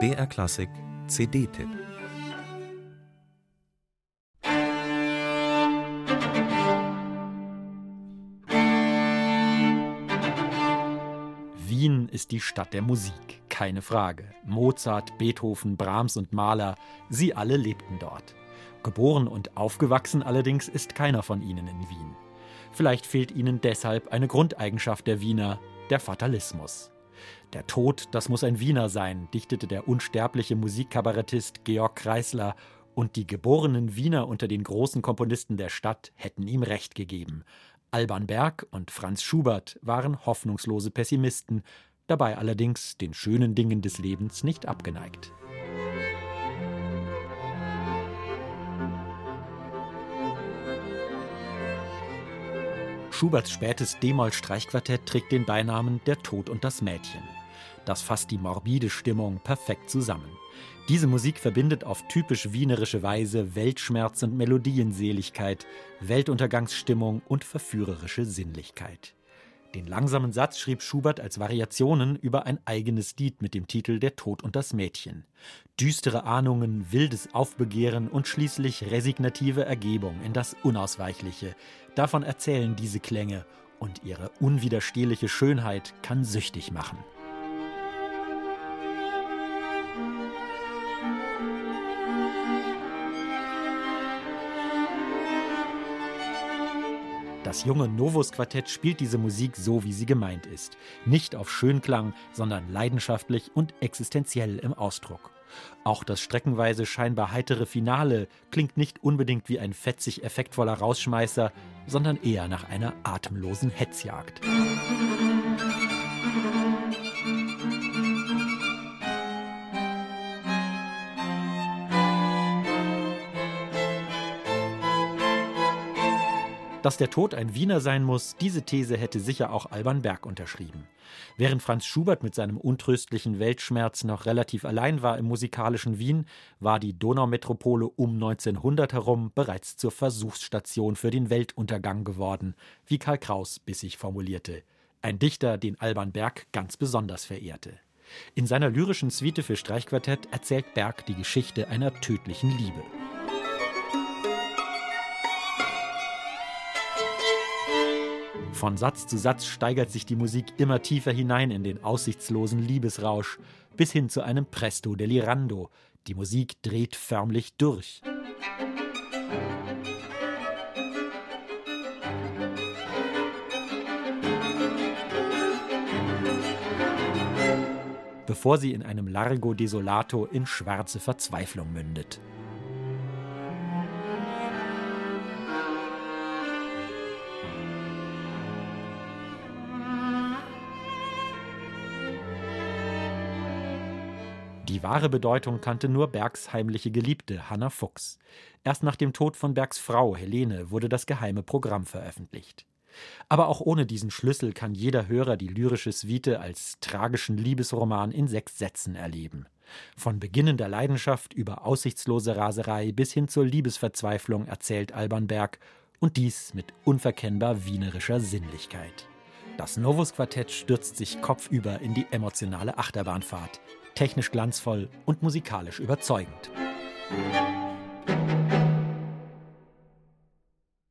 BR Klassik CD-Tipp Wien ist die Stadt der Musik, keine Frage. Mozart, Beethoven, Brahms und Mahler, sie alle lebten dort. Geboren und aufgewachsen allerdings ist keiner von ihnen in Wien. Vielleicht fehlt ihnen deshalb eine Grundeigenschaft der Wiener, der Fatalismus. Der Tod, das muss ein Wiener sein, dichtete der unsterbliche Musikkabarettist Georg Kreisler, und die geborenen Wiener unter den großen Komponisten der Stadt hätten ihm recht gegeben. Alban Berg und Franz Schubert waren hoffnungslose Pessimisten, dabei allerdings den schönen Dingen des Lebens nicht abgeneigt. Schuberts spätes D-Moll-Streichquartett trägt den Beinamen Der Tod und das Mädchen. Das fasst die morbide Stimmung perfekt zusammen. Diese Musik verbindet auf typisch wienerische Weise Weltschmerz und Melodienseligkeit, Weltuntergangsstimmung und verführerische Sinnlichkeit. Den langsamen Satz schrieb Schubert als Variationen über ein eigenes Lied mit dem Titel Der Tod und das Mädchen. Düstere Ahnungen, wildes Aufbegehren und schließlich resignative Ergebung in das Unausweichliche. Davon erzählen diese Klänge und ihre unwiderstehliche Schönheit kann süchtig machen. Das junge Novus Quartett spielt diese Musik so, wie sie gemeint ist. Nicht auf Schönklang, sondern leidenschaftlich und existenziell im Ausdruck. Auch das streckenweise scheinbar heitere Finale klingt nicht unbedingt wie ein fetzig effektvoller Rausschmeißer, sondern eher nach einer atemlosen Hetzjagd. Musik Dass der Tod ein Wiener sein muss, diese These hätte sicher auch Alban Berg unterschrieben. Während Franz Schubert mit seinem untröstlichen Weltschmerz noch relativ allein war im musikalischen Wien, war die Donaumetropole um 1900 herum bereits zur Versuchsstation für den Weltuntergang geworden, wie Karl Kraus bissig formulierte. Ein Dichter, den Alban Berg ganz besonders verehrte. In seiner lyrischen Suite für Streichquartett erzählt Berg die Geschichte einer tödlichen Liebe. Von Satz zu Satz steigert sich die Musik immer tiefer hinein in den aussichtslosen Liebesrausch, bis hin zu einem Presto delirando. Die Musik dreht förmlich durch. bevor sie in einem Largo desolato in schwarze Verzweiflung mündet. Die wahre Bedeutung kannte nur Bergs heimliche Geliebte, Hanna Fuchs. Erst nach dem Tod von Bergs Frau, Helene, wurde das geheime Programm veröffentlicht. Aber auch ohne diesen Schlüssel kann jeder Hörer die lyrische Suite als tragischen Liebesroman in sechs Sätzen erleben. Von beginnender Leidenschaft über aussichtslose Raserei bis hin zur Liebesverzweiflung erzählt Alban Berg und dies mit unverkennbar wienerischer Sinnlichkeit. Das Novus Quartett stürzt sich kopfüber in die emotionale Achterbahnfahrt technisch glanzvoll und musikalisch überzeugend.